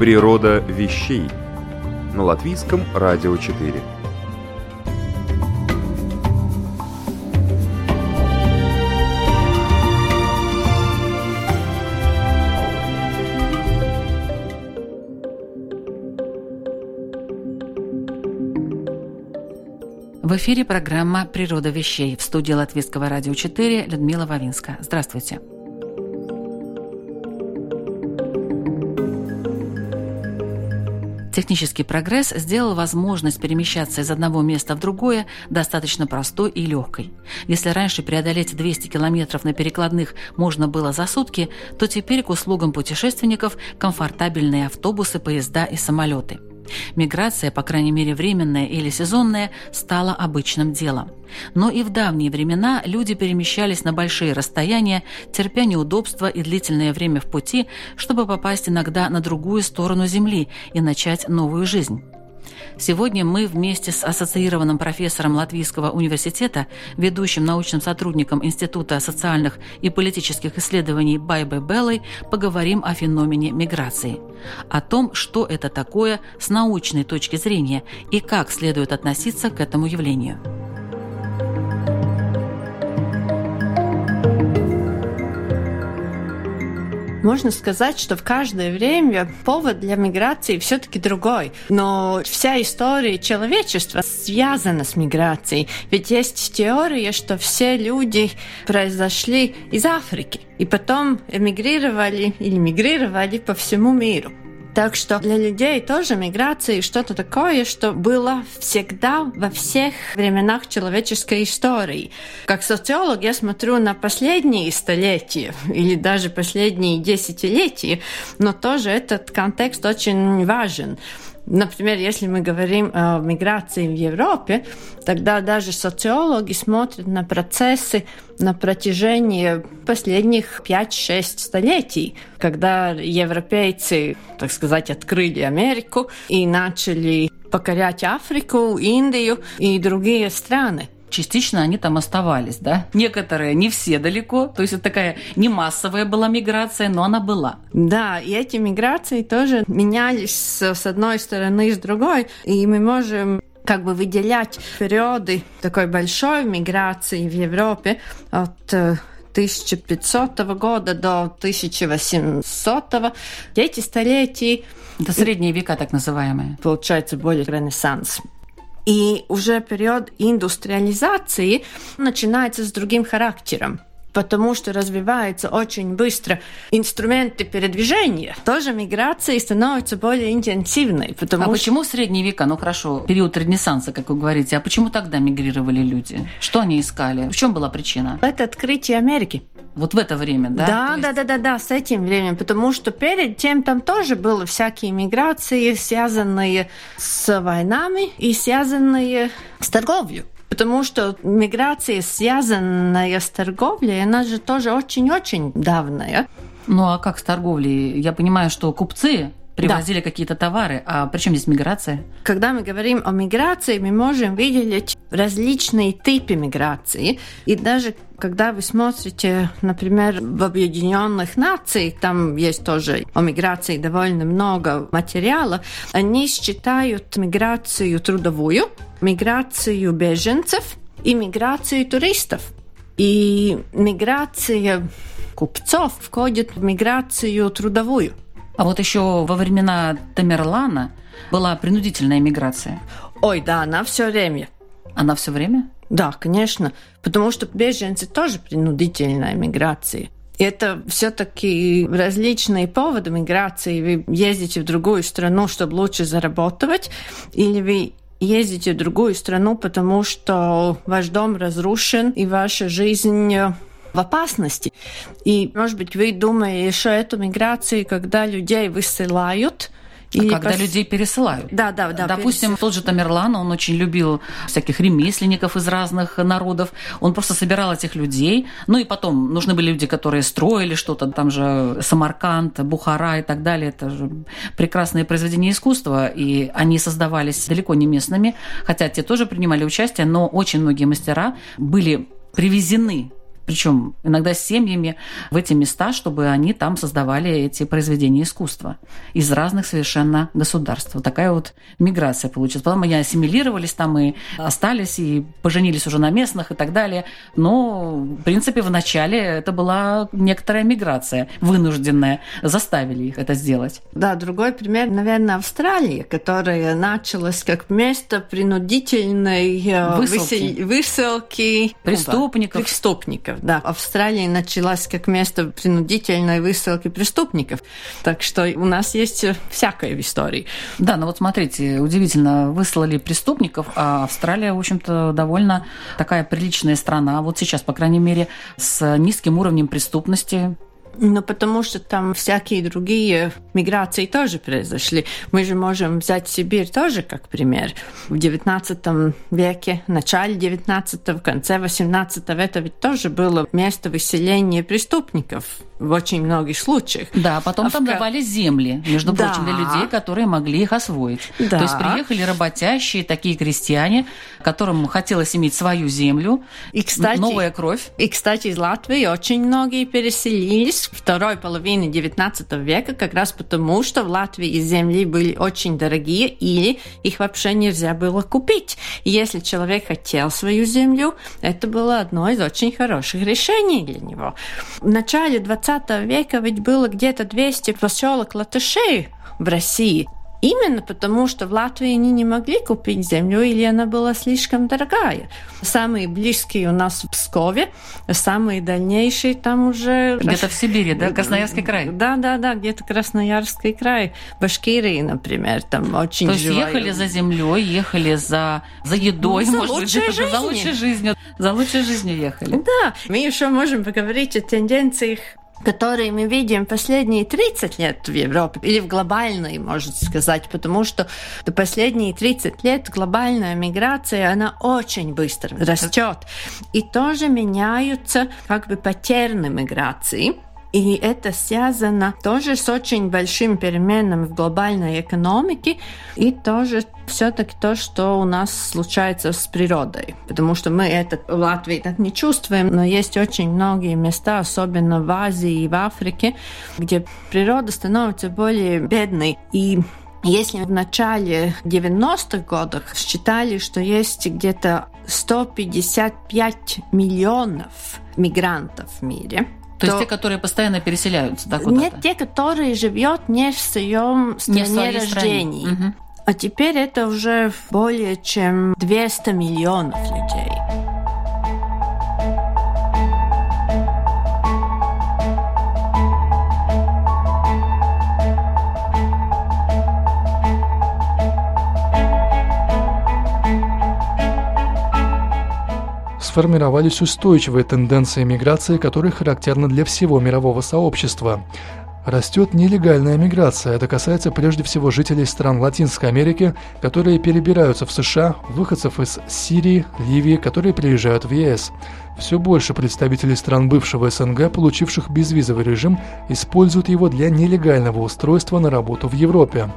Природа вещей на латвийском радио 4. В эфире программа «Природа вещей» в студии Латвийского радио 4 Людмила Вавинска. Здравствуйте. Технический прогресс сделал возможность перемещаться из одного места в другое достаточно простой и легкой. Если раньше преодолеть 200 километров на перекладных можно было за сутки, то теперь к услугам путешественников комфортабельные автобусы, поезда и самолеты – Миграция, по крайней мере временная или сезонная, стала обычным делом. Но и в давние времена люди перемещались на большие расстояния, терпя неудобства и длительное время в пути, чтобы попасть иногда на другую сторону Земли и начать новую жизнь. Сегодня мы вместе с ассоциированным профессором Латвийского университета, ведущим научным сотрудником Института социальных и политических исследований Байбе Беллой поговорим о феномене миграции. О том, что это такое с научной точки зрения и как следует относиться к этому явлению. Можно сказать, что в каждое время повод для миграции все-таки другой. Но вся история человечества связана с миграцией. Ведь есть теория, что все люди произошли из Африки и потом эмигрировали или мигрировали по всему миру. Так что для людей тоже миграция что-то такое, что было всегда во всех временах человеческой истории. Как социолог я смотрю на последние столетия или даже последние десятилетия, но тоже этот контекст очень важен. Например, если мы говорим о миграции в Европе, тогда даже социологи смотрят на процессы на протяжении последних 5-6 столетий, когда европейцы, так сказать, открыли Америку и начали покорять Африку, Индию и другие страны частично они там оставались, да? Некоторые, не все далеко, то есть это такая не массовая была миграция, но она была. Да, и эти миграции тоже менялись с одной стороны и с другой, и мы можем как бы выделять периоды такой большой миграции в Европе от 1500 э, года до 1800 эти столетия это средние века, так называемые. Получается, более ренессанс. И уже период индустриализации начинается с другим характером потому что развивается очень быстро инструменты передвижения, тоже миграция становится более интенсивной. Потому а что... почему средние века, ну хорошо, период Ренессанса, как вы говорите, а почему тогда мигрировали люди? Что они искали? В чем была причина? Это открытие Америки. Вот в это время, да? Да, есть... да, да, да, да, с этим временем, потому что перед тем там тоже было всякие миграции, связанные с войнами и связанные с торговлей. Потому что миграция, связанная с торговлей, она же тоже очень-очень давняя. Ну а как с торговлей? Я понимаю, что купцы привозили да. какие-то товары. А при чем здесь миграция? Когда мы говорим о миграции, мы можем видеть различные типы миграции. И даже когда вы смотрите, например, в Объединенных Нациях, там есть тоже о миграции довольно много материала, они считают миграцию трудовую, миграцию беженцев и миграцию туристов. И миграция купцов входит в миграцию трудовую. А вот еще во времена Тамерлана была принудительная миграция. Ой, да, она все время. Она все время? Да, конечно. Потому что беженцы тоже принудительная миграция. Это все-таки различные поводы миграции. Вы ездите в другую страну, чтобы лучше заработать, или вы ездите в другую страну, потому что ваш дом разрушен и ваша жизнь в опасности. И, может быть, вы думаете, что эту миграцию, когда людей высылают, и а когда пос... людей пересылают. Да, да, да. Допустим, перес... тот же Тамерлан, он очень любил всяких ремесленников из разных народов. Он просто собирал этих людей. Ну и потом нужны были люди, которые строили что-то. Там же Самарканд, Бухара и так далее. Это же прекрасные произведения искусства. И они создавались далеко не местными. Хотя те тоже принимали участие, но очень многие мастера были привезены причем иногда с семьями в эти места, чтобы они там создавали эти произведения искусства из разных совершенно государств. Вот такая вот миграция получилась. Потом они ассимилировались там и остались, и поженились уже на местных и так далее. Но, в принципе, в начале это была некоторая миграция вынужденная. Заставили их это сделать. Да, другой пример, наверное, Австралия, которая началась как место принудительной э, высылки, высылки преступников. преступников да. Австралия началась как место принудительной высылки преступников. Так что у нас есть всякое в истории. Да, но вот смотрите, удивительно, выслали преступников, а Австралия, в общем-то, довольно такая приличная страна. Вот сейчас, по крайней мере, с низким уровнем преступности, ну, потому что там всякие другие миграции тоже произошли. Мы же можем взять Сибирь тоже как пример. В XIX веке, начале XIX, конце XVIII это ведь тоже было место выселения преступников в очень многих случаях. Да, потом а там в... давали земли, между да. прочим, для людей, которые могли их освоить. Да. То есть приехали работящие, такие крестьяне, которым хотелось иметь свою землю, и, кстати, новая кровь. И, кстати, из Латвии очень многие переселились в второй половине XIX века, как раз потому, что в Латвии земли были очень дорогие или их вообще нельзя было купить. И если человек хотел свою землю, это было одно из очень хороших решений для него. В начале 20 20 века ведь было где-то 200 поселок латышей в России. Именно потому, что в Латвии они не могли купить землю, или она была слишком дорогая. Самые близкие у нас в Пскове, самые дальнейшие там уже... Где-то в Сибири, да? Красноярский край? Да, да, да, где-то Красноярский край. Башкирии, например, там очень То есть живая... ехали за землей, ехали за, за едой, ну, за может быть, жизнью. за лучшей жизнью. За лучшей жизнью ехали. Да, мы еще можем поговорить о тенденциях которые мы видим последние 30 лет в Европе, или в глобальной, можно сказать, потому что последние 30 лет глобальная миграция, она очень быстро растет. И тоже меняются как бы патерны миграции. И это связано тоже с очень большим переменами в глобальной экономике и тоже все-таки то, что у нас случается с природой. Потому что мы это в Латвии так не чувствуем, но есть очень многие места, особенно в Азии и в Африке, где природа становится более бедной. И если в начале 90-х годов считали, что есть где-то 155 миллионов мигрантов в мире, то, то есть те, которые постоянно переселяются, да, куда-то? Нет, те, которые живет не в своем стране не в рождения. Угу. А теперь это уже более чем 200 миллионов людей. Сформировались устойчивые тенденции миграции, которые характерны для всего мирового сообщества. Растет нелегальная миграция. Это касается прежде всего жителей стран Латинской Америки, которые перебираются в США, выходцев из Сирии, Ливии, которые приезжают в ЕС. Все больше представителей стран бывшего СНГ, получивших безвизовый режим, используют его для нелегального устройства на работу в Европе.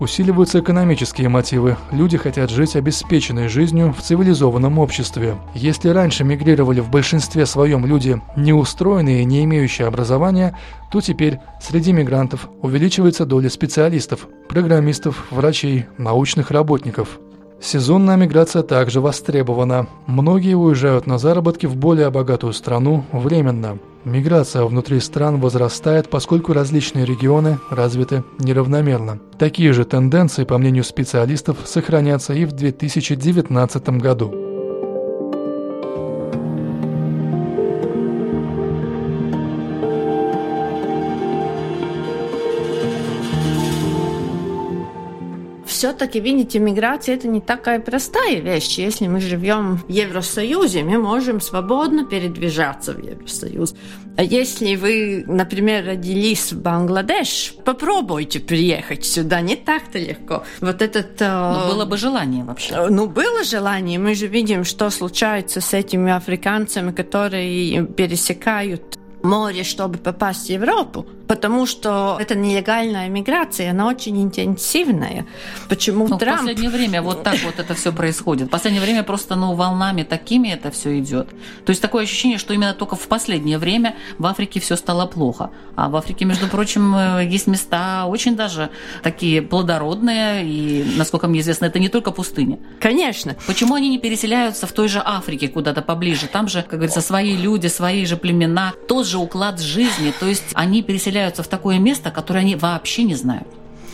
Усиливаются экономические мотивы. Люди хотят жить обеспеченной жизнью в цивилизованном обществе. Если раньше мигрировали в большинстве своем люди неустроенные не имеющие образования, то теперь среди мигрантов увеличивается доля специалистов, программистов, врачей, научных работников – Сезонная миграция также востребована. Многие уезжают на заработки в более богатую страну временно. Миграция внутри стран возрастает, поскольку различные регионы развиты неравномерно. Такие же тенденции, по мнению специалистов, сохранятся и в 2019 году. Все-таки, видите, миграция это не такая простая вещь. Если мы живем в Евросоюзе, мы можем свободно передвижаться в Евросоюз. А если вы, например, родились в Бангладеш, попробуйте приехать сюда, не так-то легко. Вот этот... Но было бы желание вообще. Ну, было желание. Мы же видим, что случается с этими африканцами, которые пересекают море, чтобы попасть в Европу, потому что это нелегальная миграция, она очень интенсивная. Почему ну, Трамп... В последнее время вот так вот это все происходит. В последнее время просто ну, волнами такими это все идет. То есть такое ощущение, что именно только в последнее время в Африке все стало плохо. А в Африке, между прочим, э, есть места очень даже такие плодородные, и, насколько мне известно, это не только пустыня. Конечно. Почему они не переселяются в той же Африке куда-то поближе? Там же, как говорится, свои люди, свои же племена, тот же уклад жизни. То есть они переселяются в такое место, которое они вообще не знают.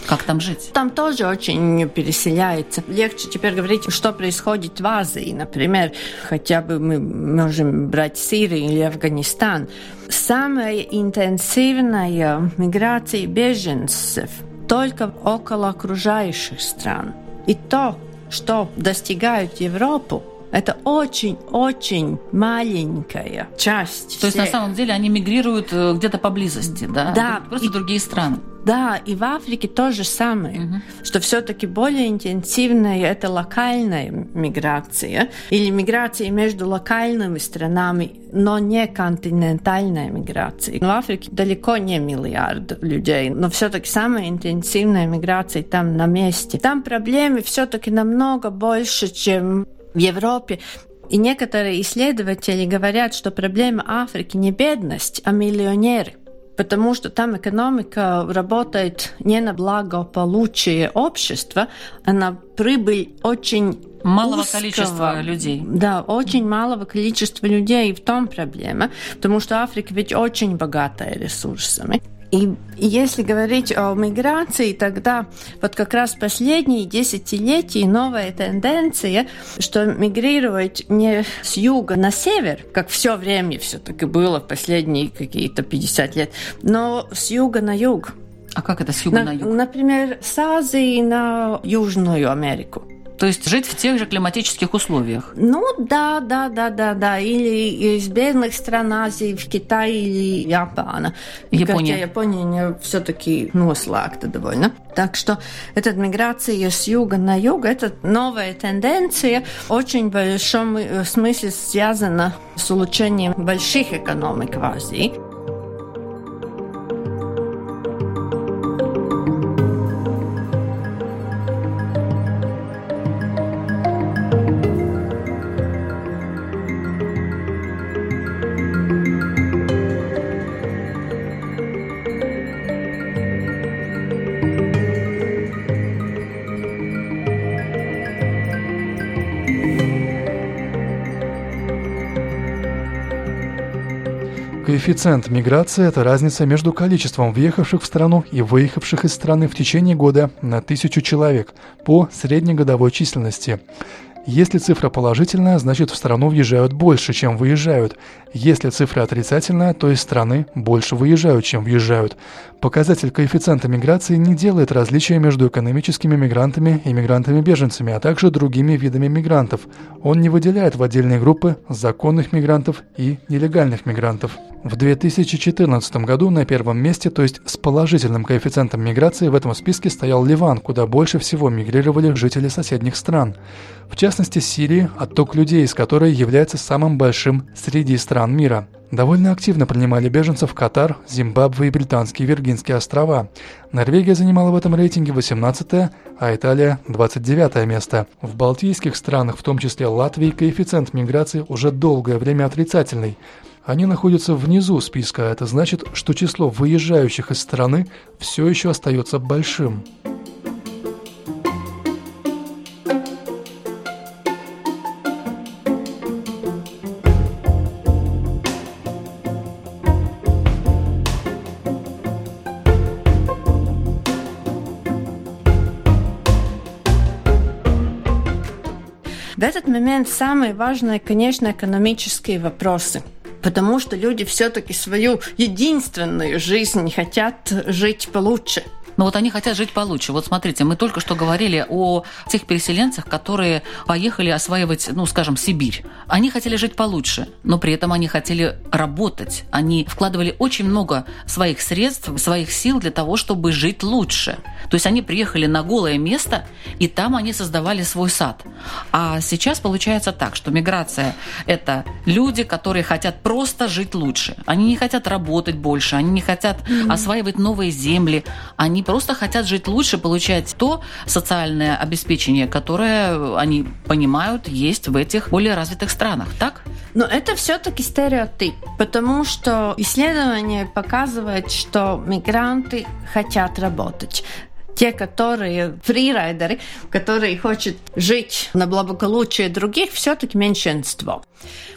Как там жить? Там тоже очень переселяется. Легче теперь говорить, что происходит в Азии, например. Хотя бы мы можем брать Сирию или Афганистан. Самая интенсивная миграция беженцев только около окружающих стран. И то, что достигают Европу, это очень-очень маленькая часть. То есть на самом деле они мигрируют э, где-то поблизости, да? Да. Просто и, другие страны. Да, и в Африке то же самое, угу. что все-таки более интенсивная это локальная миграция или миграция между локальными странами, но не континентальная миграция. В Африке далеко не миллиард людей, но все-таки самая интенсивная миграция там на месте. Там проблемы все-таки намного больше, чем в Европе. И некоторые исследователи говорят, что проблема Африки не бедность, а миллионеры потому что там экономика работает не на благополучие общества, а на прибыль очень малого узкого, количества людей. Да, очень малого количества людей, и в том проблема, потому что Африка ведь очень богатая ресурсами. И если говорить о миграции, тогда вот как раз последние десятилетия новая тенденция, что мигрировать не с юга на север, как все время все-таки было в последние какие-то 50 лет, но с юга на юг. А как это с юга на, на юг? Например, с Азии на Южную Америку. То есть жить в тех же климатических условиях? Ну да, да, да, да, да. Или из бедных стран Азии в Китай или Япона. Япония. Хотя Япония все-таки noslēgta довольно. Так что эта миграция с юга на юг, это новая тенденция, очень в большом смысле связана с улучшением больших экономик в Азии. Коэффициент миграции – это разница между количеством въехавших в страну и выехавших из страны в течение года на тысячу человек по среднегодовой численности. Если цифра положительная, значит в страну въезжают больше, чем выезжают. Если цифра отрицательная, то из страны больше выезжают, чем въезжают. Показатель коэффициента миграции не делает различия между экономическими мигрантами и мигрантами-беженцами, а также другими видами мигрантов. Он не выделяет в отдельные группы законных мигрантов и нелегальных мигрантов. В 2014 году на первом месте, то есть с положительным коэффициентом миграции, в этом списке стоял Ливан, куда больше всего мигрировали жители соседних стран. В частности, Сирии, отток людей из которой является самым большим среди стран мира. Довольно активно принимали беженцев Катар, Зимбабве и Британские Виргинские острова. Норвегия занимала в этом рейтинге 18 а Италия – 29 место. В балтийских странах, в том числе Латвии, коэффициент миграции уже долгое время отрицательный. Они находятся внизу списка, это значит, что число выезжающих из страны все еще остается большим. Момент самые важные, конечно, экономические вопросы – потому что люди все-таки свою единственную жизнь хотят жить получше. Но вот они хотят жить получше. Вот смотрите, мы только что говорили о тех переселенцах, которые поехали осваивать, ну, скажем, Сибирь. Они хотели жить получше, но при этом они хотели работать. Они вкладывали очень много своих средств, своих сил для того, чтобы жить лучше. То есть они приехали на голое место, и там они создавали свой сад. А сейчас получается так, что миграция – это люди, которые хотят просто жить лучше. Они не хотят работать больше, они не хотят mm-hmm. осваивать новые земли. Они просто хотят жить лучше, получать то социальное обеспечение, которое они понимают есть в этих более развитых странах. Так? Но это все-таки стереотип, потому что исследование показывает, что мигранты хотят работать те, которые фрирайдеры, которые хотят жить на благополучие других, все-таки меньшинство.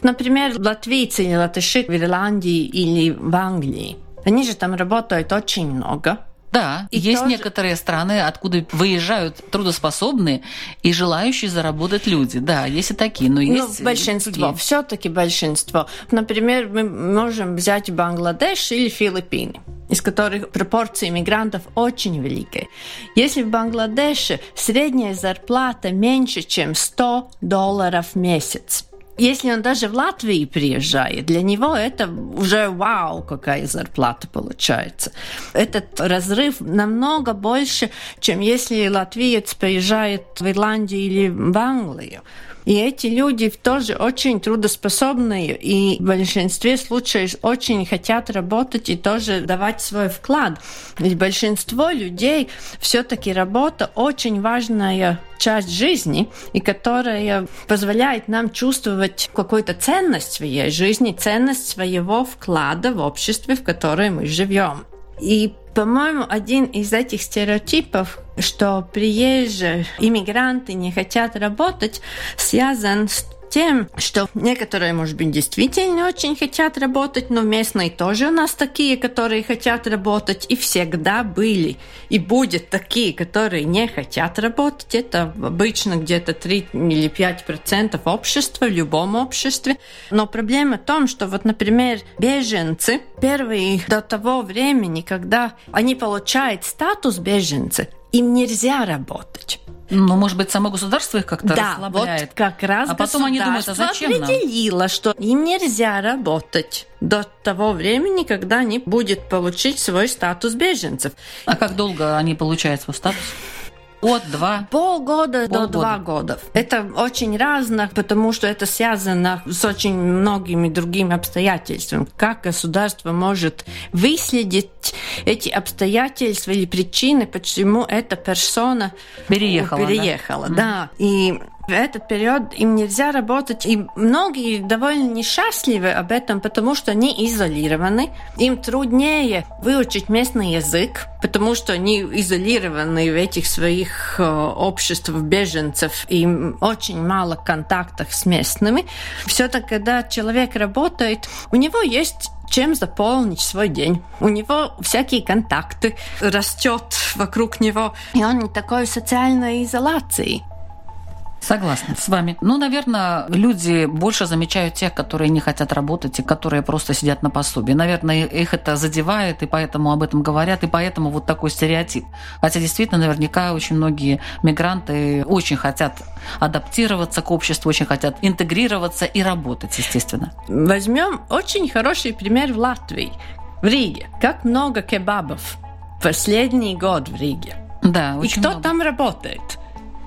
Например, латвийцы или латыши в Ирландии или в Англии. Они же там работают очень много. Да, и есть тоже... некоторые страны, откуда выезжают трудоспособные и желающие заработать люди. Да, есть и такие, но есть ну, большинство, все-таки большинство. Например, мы можем взять Бангладеш или Филиппины из которых пропорции мигрантов очень великие. Если в Бангладеше средняя зарплата меньше, чем 100 долларов в месяц, если он даже в Латвии приезжает, для него это уже вау, какая зарплата получается. Этот разрыв намного больше, чем если латвиец приезжает в Ирландию или в Англию. И эти люди тоже очень трудоспособные и в большинстве случаев очень хотят работать и тоже давать свой вклад. Ведь большинство людей все-таки работа очень важная часть жизни, и которая позволяет нам чувствовать какую-то ценность своей жизни, ценность своего вклада в обществе, в котором мы живем. И, по-моему, один из этих стереотипов, что приезжие иммигранты не хотят работать, связан с тем, что некоторые, может быть, действительно очень хотят работать, но местные тоже у нас такие, которые хотят работать, и всегда были. И будет такие, которые не хотят работать. Это обычно где-то 3 или 5 процентов общества в любом обществе. Но проблема в том, что вот, например, беженцы первые до того времени, когда они получают статус беженца, им нельзя работать. Ну, может быть, само государство их как-то да, расслабляет. Вот как раз а потом они думают, а зачем определило, нам? что им нельзя работать до того времени, когда они будут получить свой статус беженцев. А как долго они получают свой статус? От два? Полгода, Полгода до два года. Это очень разно, потому что это связано с очень многими другими обстоятельствами. Как государство может выследить эти обстоятельства или причины, почему эта персона переехала. переехала да? да. И в этот период им нельзя работать. И многие довольно несчастливы об этом, потому что они изолированы. Им труднее выучить местный язык, потому что они изолированы в этих своих э, обществах беженцев. И очень мало контактов с местными. Все-таки, когда человек работает, у него есть чем заполнить свой день. У него всякие контакты, растет вокруг него, и он не такой социальной изоляции. Согласна с вами. Ну, наверное, люди больше замечают тех, которые не хотят работать и которые просто сидят на пособии. Наверное, их это задевает, и поэтому об этом говорят, и поэтому вот такой стереотип. Хотя действительно, наверняка очень многие мигранты очень хотят адаптироваться к обществу, очень хотят интегрироваться и работать, естественно. Возьмем очень хороший пример в Латвии, в Риге. Как много кебабов последний год в Риге. Да, очень И кто много. там работает?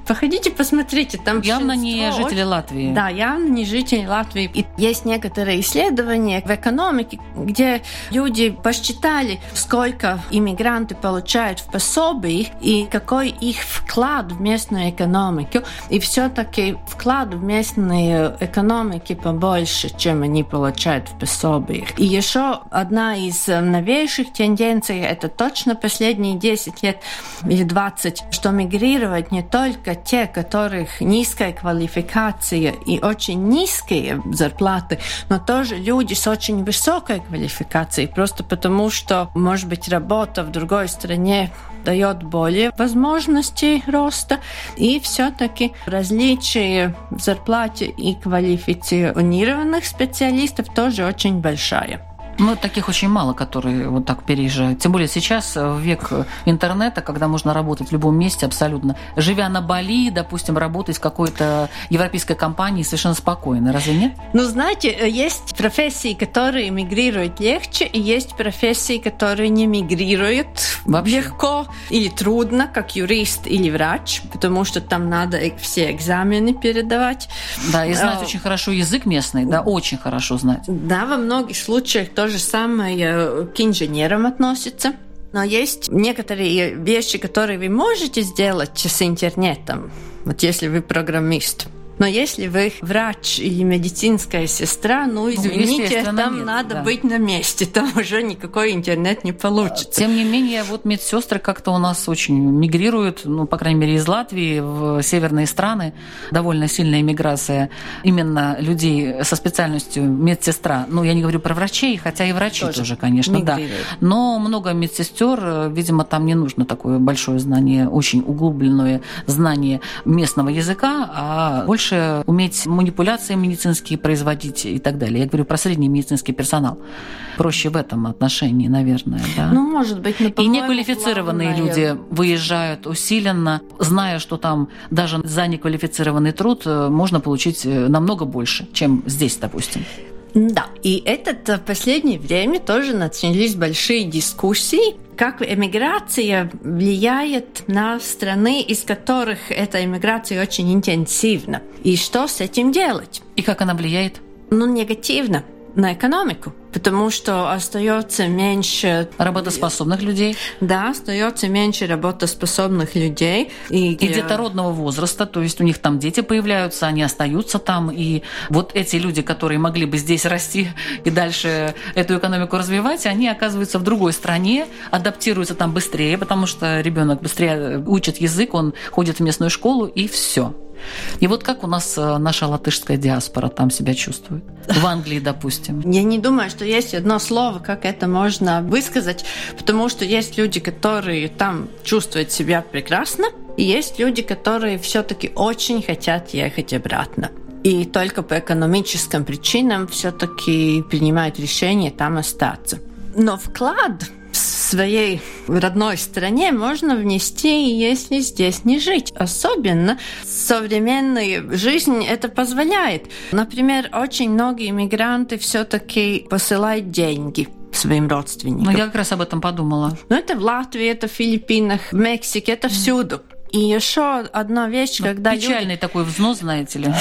Походите, посмотрите, там явно не жители Латвии. Да, явно не жители Латвии. И есть некоторые исследования в экономике, где люди посчитали, сколько иммигранты получают в пособии и какой их вклад в местную экономику. И все-таки вклад в местную экономику побольше, чем они получают в пособиях. И еще одна из новейших тенденций, это точно последние 10 лет или 20, что мигрировать не только те, которых низкая квалификация и очень низкие зарплаты, но тоже люди с очень высокой квалификацией, просто потому что, может быть, работа в другой стране дает более возможностей роста, и все-таки различие в зарплате и квалифицированных специалистов тоже очень большая. Ну, таких очень мало, которые вот так переезжают. Тем более сейчас, в век интернета, когда можно работать в любом месте абсолютно. Живя на Бали, допустим, работать в какой-то европейской компании совершенно спокойно. Разве нет? Ну, знаете, есть профессии, которые мигрируют легче, и есть профессии, которые не мигрируют Вообще? легко или трудно, как юрист или врач, потому что там надо все экзамены передавать. Да, и знать а, очень хорошо язык местный, да, очень хорошо знать. Да, во многих случаях то же самое к инженерам относится. Но есть некоторые вещи, которые вы можете сделать с интернетом. Вот если вы программист. Но если вы врач или медицинская сестра, ну, ну извините, ну, там нет, надо да. быть на месте, там уже никакой интернет не получится. Тем не менее, вот медсестры как-то у нас очень мигрируют, ну, по крайней мере, из Латвии в северные страны. Довольно сильная миграция именно людей со специальностью медсестра. Ну, я не говорю про врачей, хотя и врачи тоже, тоже конечно, мигрируют. да. Но много медсестер, видимо, там не нужно такое большое знание, очень углубленное знание местного языка, а больше больше уметь манипуляции медицинские производить и так далее. Я говорю про средний медицинский персонал. Проще в этом отношении, наверное, да? Ну, может быть. Но, и неквалифицированные люди выезжают усиленно, зная, что там даже за неквалифицированный труд э, можно получить э, намного больше, чем здесь, допустим. Да, и это в последнее время тоже начались большие дискуссии, как эмиграция влияет на страны, из которых эта эмиграция очень интенсивна, и что с этим делать. И как она влияет? Ну, негативно на экономику потому что остается меньше работоспособных людей. Да, остается меньше работоспособных людей. И, и детородного возраста, то есть у них там дети появляются, они остаются там, и вот эти люди, которые могли бы здесь расти и дальше эту экономику развивать, они оказываются в другой стране, адаптируются там быстрее, потому что ребенок быстрее учит язык, он ходит в местную школу, и все. И вот как у нас э, наша латышская диаспора там себя чувствует? В Англии, допустим. Я не думаю, что есть одно слово, как это можно высказать, потому что есть люди, которые там чувствуют себя прекрасно, и есть люди, которые все-таки очень хотят ехать обратно. И только по экономическим причинам все-таки принимают решение там остаться. Но вклад своей родной стране можно внести, если здесь не жить. Особенно современная жизнь это позволяет. Например, очень многие иммигранты все-таки посылают деньги своим родственникам. Ну, я как раз об этом подумала. Ну, это в Латвии, это в Филиппинах, в Мексике, это всюду. И еще одна вещь, ну, когда печальный люди... такой взнос, знаете ли,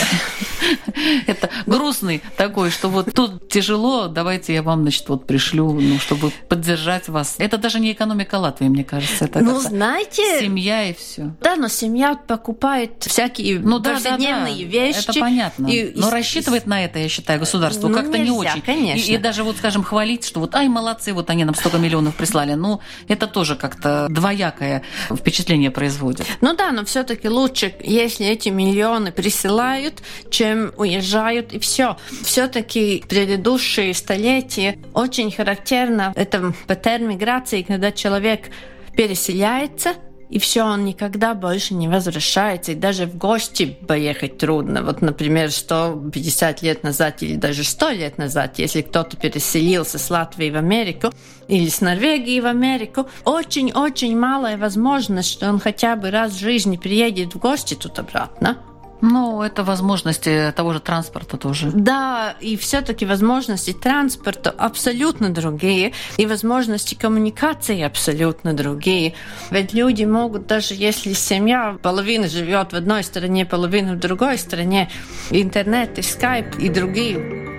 это грустный такой, что вот тут тяжело, давайте я вам, значит, вот пришлю, ну, чтобы поддержать вас. Это даже не экономика Латвии, мне кажется, это ну, знаете, семья и все. Да, но семья покупает всякие ну, повседневные вещи. Это понятно. Но рассчитывает на это, я считаю, государство ну, как-то не очень. Конечно. И даже вот, скажем, хвалить, что вот, ай, молодцы, вот они нам столько миллионов прислали. Ну, это тоже как-то двоякое впечатление производит. Ну да, но все-таки лучше, если эти миллионы присылают, чем уезжают, и все. Все-таки предыдущие столетия очень характерно это паттерн миграции, когда человек переселяется, и все, он никогда больше не возвращается, и даже в гости поехать трудно. Вот, например, 150 лет назад или даже 100 лет назад, если кто-то переселился с Латвии в Америку или с Норвегии в Америку, очень-очень малая возможность, что он хотя бы раз в жизни приедет в гости тут обратно. Ну, это возможности того же транспорта тоже. Да, и все-таки возможности транспорта абсолютно другие, и возможности коммуникации абсолютно другие. Ведь люди могут, даже если семья, половина живет в одной стране, половина в другой стране, интернет и скайп и другие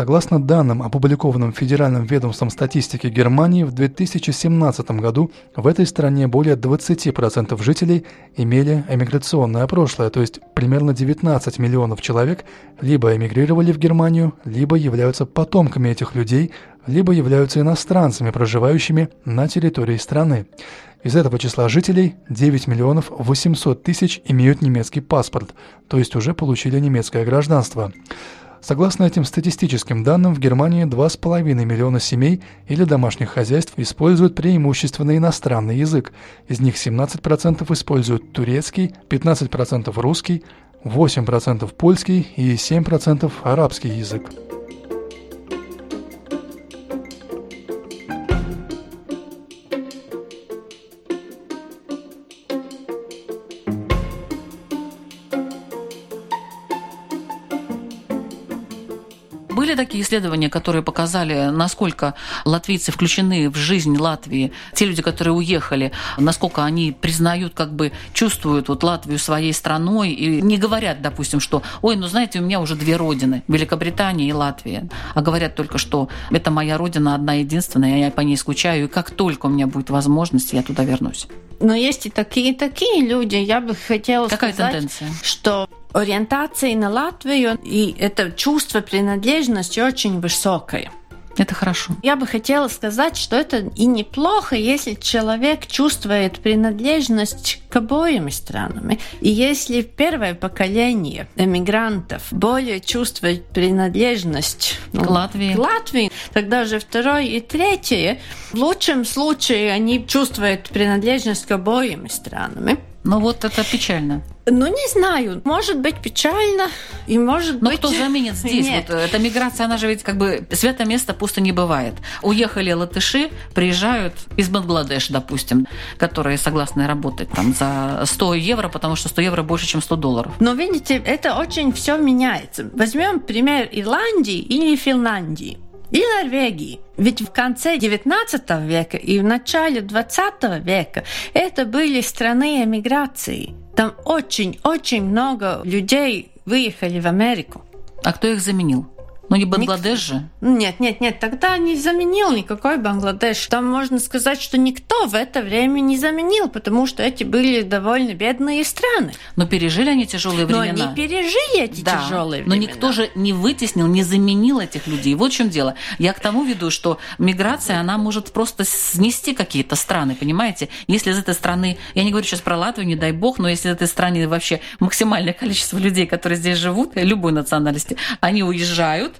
Согласно данным, опубликованным Федеральным ведомством статистики Германии, в 2017 году в этой стране более 20% жителей имели эмиграционное прошлое, то есть примерно 19 миллионов человек либо эмигрировали в Германию, либо являются потомками этих людей, либо являются иностранцами, проживающими на территории страны. Из этого числа жителей 9 миллионов 800 тысяч имеют немецкий паспорт, то есть уже получили немецкое гражданство. Согласно этим статистическим данным, в Германии 2,5 миллиона семей или домашних хозяйств используют преимущественно иностранный язык. Из них 17% используют турецкий, 15% русский, 8% польский и 7% арабский язык. Исследования, которые показали, насколько латвийцы включены в жизнь Латвии, те люди, которые уехали, насколько они признают, как бы чувствуют вот Латвию своей страной и не говорят, допустим, что, ой, ну знаете, у меня уже две родины, Великобритания и Латвия, а говорят только, что это моя родина одна единственная, я по ней скучаю, и как только у меня будет возможность, я туда вернусь. Но есть и такие, и такие люди. Я бы хотела Какая сказать, тенденция? что ориентация на Латвию и это чувство принадлежности очень высокое. Это хорошо. Я бы хотела сказать, что это и неплохо, если человек чувствует принадлежность к обоим странам. И если первое поколение эмигрантов более чувствует принадлежность К Латвии. к Латвии, тогда же второе и третье, в лучшем случае они чувствуют принадлежность к обоим странам. Ну вот это печально. Ну, не знаю. Может быть печально, и может Но быть... кто заменит здесь? Нет. Вот, э, эта миграция, она же ведь как бы святое место пусто не бывает. Уехали латыши, приезжают из Бангладеш, допустим, которые согласны работать там за 100 евро, потому что 100 евро больше, чем 100 долларов. Но видите, это очень все меняется. Возьмем пример Ирландии или Финляндии. И Норвегии. Ведь в конце XIX века и в начале XX века это были страны эмиграции. Там очень-очень много людей выехали в Америку. А кто их заменил? Ну не Бангладеш же. Нет, нет, нет, тогда не заменил никакой Бангладеш. Там можно сказать, что никто в это время не заменил, потому что эти были довольно бедные страны. Но пережили они тяжелые Но времена. они пережили эти Да, тяжелые но времена. никто же не вытеснил, не заменил этих людей. Вот в чем дело. Я к тому веду, что миграция, она может просто снести какие-то страны, понимаете? Если из этой страны, я не говорю сейчас про Латвию, не дай бог, но если из этой страны вообще максимальное количество людей, которые здесь живут, любой национальности, они уезжают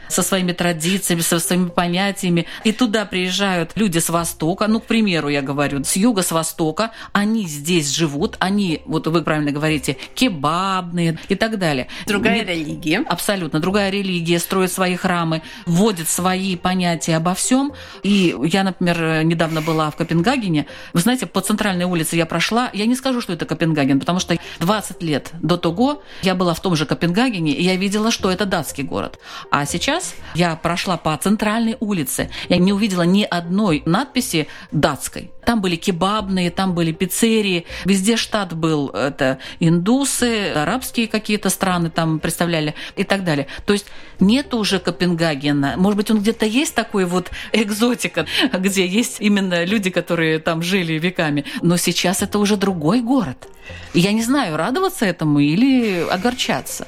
со своими традициями, со своими понятиями, и туда приезжают люди с Востока, ну, к примеру, я говорю, с юга, с Востока, они здесь живут, они, вот вы правильно говорите, кебабные и так далее. Другая религия. Абсолютно. Другая религия строит свои храмы, вводит свои понятия обо всем. И я, например, недавно была в Копенгагене. Вы знаете, по центральной улице я прошла. Я не скажу, что это Копенгаген, потому что 20 лет до того я была в том же Копенгагене, и я видела, что это датский город. А сейчас я прошла по центральной улице. Я не увидела ни одной надписи датской. Там были кебабные, там были пиццерии. Везде штат был. Это индусы, арабские какие-то страны там представляли и так далее. То есть нет уже Копенгагена. Может быть, он где-то есть такой вот экзотика, где есть именно люди, которые там жили веками. Но сейчас это уже другой город. Я не знаю, радоваться этому или огорчаться.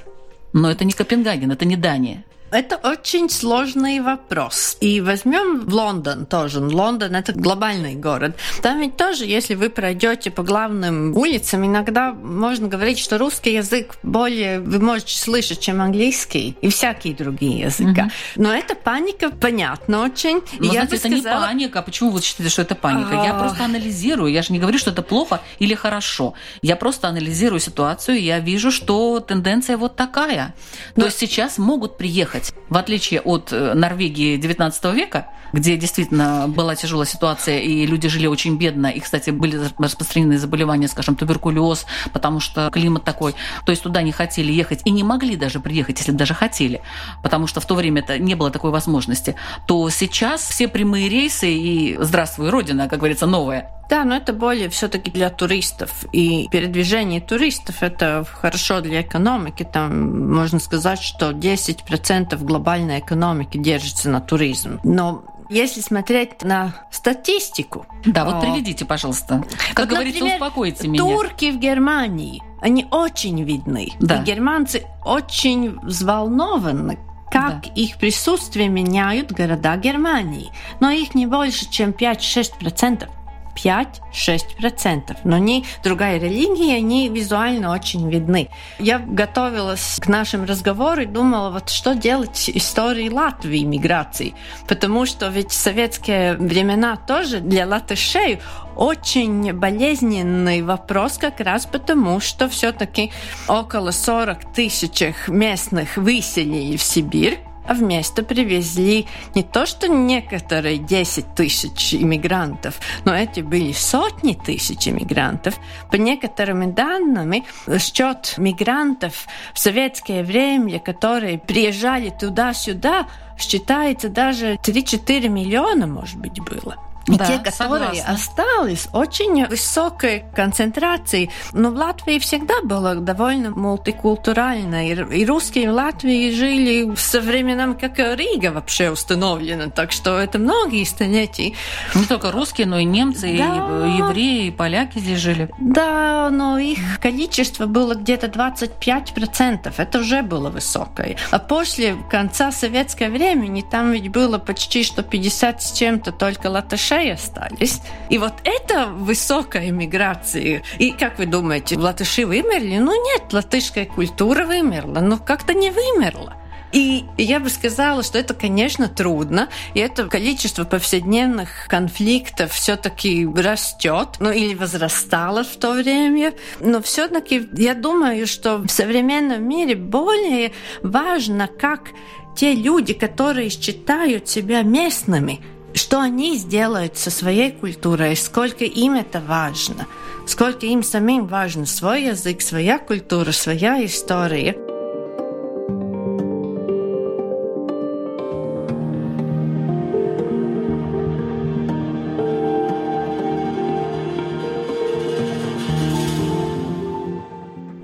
Но это не Копенгаген, это не Дания. Это очень сложный вопрос. И возьмем Лондон тоже. Лондон это глобальный город. Там ведь тоже, если вы пройдете по главным улицам, иногда можно говорить, что русский язык более вы можете слышать, чем английский и всякие другие языка. Но эта паника понятна очень. Но, я знаете, это не сказала- паника. Почему вы считаете, что это паника? Я А. просто анализирую. Я же не говорю, что это плохо или хорошо. Я просто анализирую ситуацию, и я вижу, что тенденция вот такая. То Но- есть сейчас могут приехать, в отличие от э, Норвегии 19 века, где действительно была тяжелая ситуация, и люди жили очень бедно, и, кстати, были распространены заболевания, скажем, туберкулез, потому что климат такой. То есть туда не хотели ехать и не могли даже приехать, если даже хотели, потому что в то время это не было такой возможности. То сейчас все прямые рейсы и здравствуй, Родина, как говорится, новая. Да, но это более все-таки для туристов. И передвижение туристов это хорошо для экономики. Там можно сказать, что 10% глобальной экономики держится на туризме. Но если смотреть на статистику, Да, вот О. приведите, пожалуйста. Как Вот, говорится, например, успокойте меня. турки в Германии, они очень видны. Да. И германцы очень взволнованы, как да. их присутствие меняют города Германии. Но их не больше, чем 5-6%. 5-6%. Но они другая религия, они визуально очень видны. Я готовилась к нашему разговору и думала, вот что делать истории Латвии миграции. Потому что ведь советские времена тоже для латышей очень болезненный вопрос как раз потому, что все-таки около 40 тысяч местных выселили в Сибирь, а вместо привезли не то что некоторые 10 тысяч иммигрантов, но эти были сотни тысяч иммигрантов. По некоторым данным, счет мигрантов в советское время, которые приезжали туда-сюда, считается даже 3-4 миллиона, может быть, было. И да, те, которые согласна. остались, очень высокой концентрацией. Но в Латвии всегда было довольно мультикультурально. И русские в Латвии жили со временем, как и Рига вообще установлена. Так что это многие столетия. Не только русские, но и немцы, да. и евреи, и поляки здесь жили. Да, но их количество было где-то 25%. Это уже было высокое. А после конца советского времени там ведь было почти что 50 с чем-то только латышей латышей остались. И вот это высокая миграция. И как вы думаете, латыши вымерли? Ну нет, латышская культура вымерла, но как-то не вымерла. И я бы сказала, что это, конечно, трудно, и это количество повседневных конфликтов все-таки растет, ну или возрастало в то время. Но все-таки я думаю, что в современном мире более важно, как те люди, которые считают себя местными, что они сделают со своей культурой, сколько им это важно, сколько им самим важно свой язык, своя культура, своя история.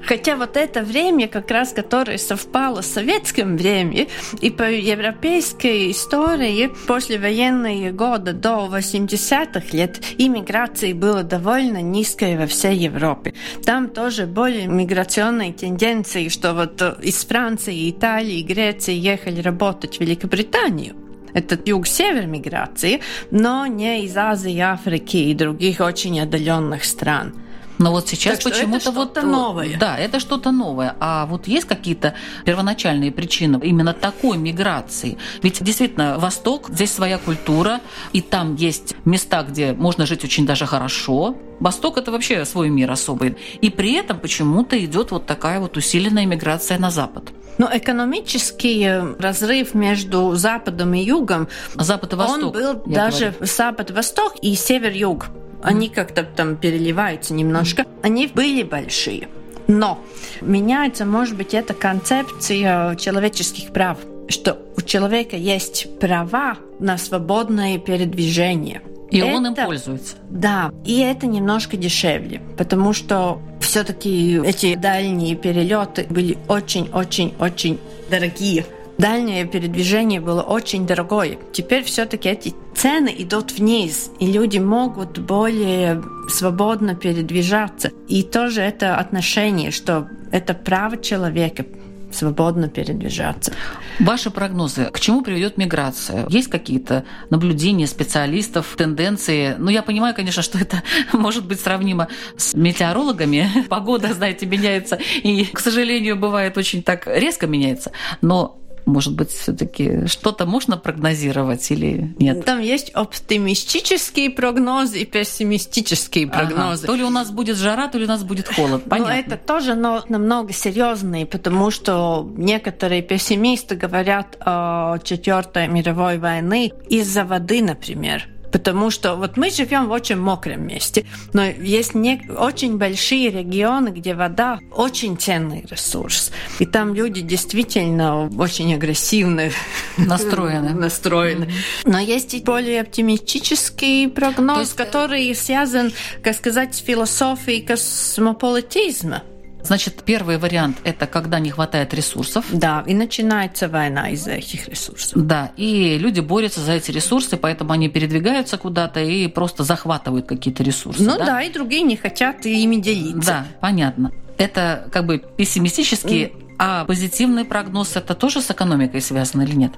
Хотя вот это время, как раз которое совпало с советским временем, и по европейской истории после военные года до 80-х лет иммиграции было довольно низкой во всей Европе. Там тоже более миграционные тенденции, что вот из Франции, Италии, Греции ехали работать в Великобританию. Это юг-север миграции, но не из Азии, Африки и других очень отдаленных стран. Но вот сейчас почему-то вот новое. Да, это что-то новое. А вот есть какие-то первоначальные причины именно такой миграции? Ведь действительно Восток, здесь своя культура, и там есть места, где можно жить очень даже хорошо. Восток это вообще свой мир особый. И при этом почему-то идет вот такая вот усиленная миграция на Запад. Но экономический разрыв между Западом и Югом, Запад и Восток, он был даже Запад-Восток и Север-Юг они как-то там переливаются немножко, они были большие. Но меняется, может быть, эта концепция человеческих прав, что у человека есть права на свободное передвижение. И это, он им пользуется. Да, и это немножко дешевле, потому что все-таки эти дальние перелеты были очень-очень-очень дорогие дальнее передвижение было очень дорогое. Теперь все-таки эти цены идут вниз, и люди могут более свободно передвижаться. И тоже это отношение, что это право человека свободно передвижаться. Ваши прогнозы, к чему приведет миграция? Есть какие-то наблюдения специалистов, тенденции? Ну, я понимаю, конечно, что это может быть сравнимо с метеорологами. Погода, знаете, меняется, и, к сожалению, бывает очень так резко меняется. Но может быть, все-таки что-то можно прогнозировать или нет? Там есть оптимистические прогнозы и пессимистические прогнозы. Ага. То ли у нас будет жара, то ли у нас будет холод. Ну, Понятно. Но это тоже но, намного серьезные, потому что некоторые пессимисты говорят о Четвертой мировой войны из-за воды, например. Потому что вот мы живем в очень мокром месте, но есть не, очень большие регионы, где вода очень ценный ресурс. И там люди действительно очень агрессивно настроены. настроены. Но есть и более оптимистический прогноз, есть... который связан, как сказать, с философией космополитизма. Значит, первый вариант – это когда не хватает ресурсов. Да, и начинается война из-за этих ресурсов. Да, и люди борются за эти ресурсы, поэтому они передвигаются куда-то и просто захватывают какие-то ресурсы. Ну да, да и другие не хотят ими делиться. Да, понятно. Это как бы пессимистические А позитивный прогноз это тоже с экономикой связано или нет?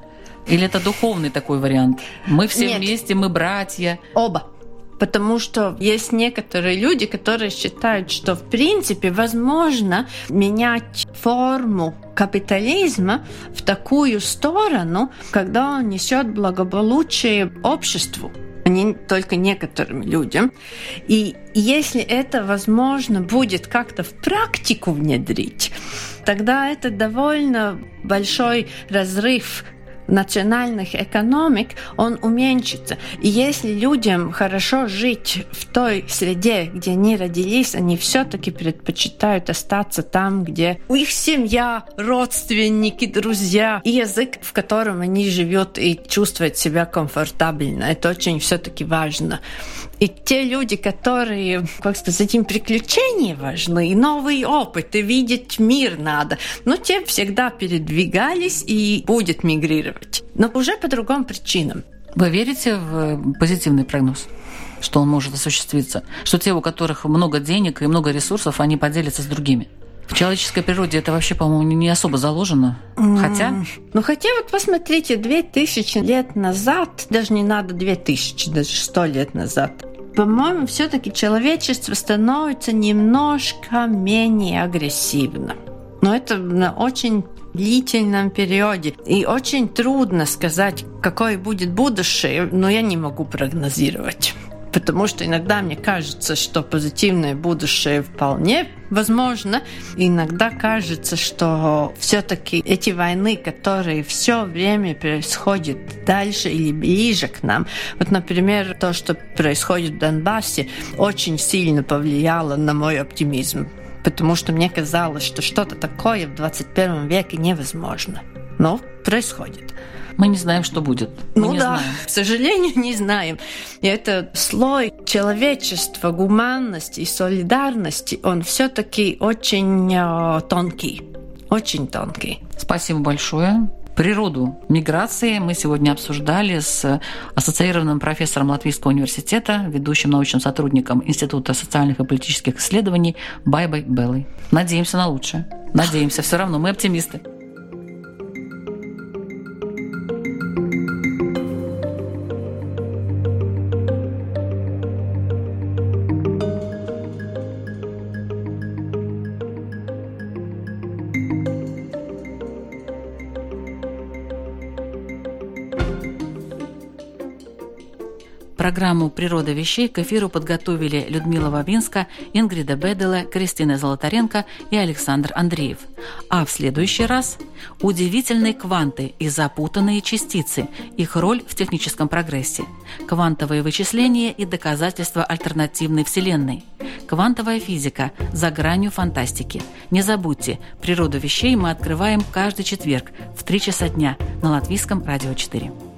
Или это духовный такой вариант? Мы все нет. вместе, мы братья. Оба. Потому что есть некоторые люди, которые считают, что в принципе возможно менять форму капитализма в такую сторону, когда он несет благополучие обществу а не только некоторым людям. И если это возможно будет как-то в практику внедрить, тогда это довольно большой разрыв национальных экономик, он уменьшится. И если людям хорошо жить в той среде, где они родились, они все-таки предпочитают остаться там, где у их семья, родственники, друзья, и язык, в котором они живут и чувствуют себя комфортабельно. Это очень все-таки важно. И те люди, которые, как сказать, им приключения важны, и новый опыт, и видеть мир надо, но те всегда передвигались и будет мигрировать. Но уже по другим причинам. Вы верите в позитивный прогноз? что он может осуществиться, что те, у которых много денег и много ресурсов, они поделятся с другими. В человеческой природе это вообще, по-моему, не особо заложено. Хотя... Ну, хотя вот посмотрите, две тысячи лет назад, даже не надо две тысячи, даже сто лет назад, по-моему, все-таки человечество становится немножко менее агрессивно. Но это на очень длительном периоде. И очень трудно сказать, какое будет будущее, но я не могу прогнозировать. Потому что иногда мне кажется, что позитивное будущее вполне возможно. Иногда кажется, что все-таки эти войны, которые все время происходят дальше или ближе к нам, вот, например, то, что происходит в Донбассе, очень сильно повлияло на мой оптимизм. Потому что мне казалось, что что-то такое в 21 веке невозможно. Но происходит. Мы не знаем, что будет. Мы ну не да, знаем. к сожалению, не знаем. И этот слой человечества, гуманности и солидарности, он все-таки очень э, тонкий. Очень тонкий. Спасибо большое. Природу миграции мы сегодня обсуждали с ассоциированным профессором Латвийского университета, ведущим научным сотрудником Института социальных и политических исследований Байбой Беллой. Надеемся на лучшее. Надеемся. Все равно мы оптимисты. Программу «Природа вещей» к эфиру подготовили Людмила Вавинска, Ингрида Бедела, Кристина Золотаренко и Александр Андреев. А в следующий раз – удивительные кванты и запутанные частицы, их роль в техническом прогрессе, квантовые вычисления и доказательства альтернативной Вселенной, квантовая физика за гранью фантастики. Не забудьте, «Природу вещей» мы открываем каждый четверг в 3 часа дня на Латвийском радио 4.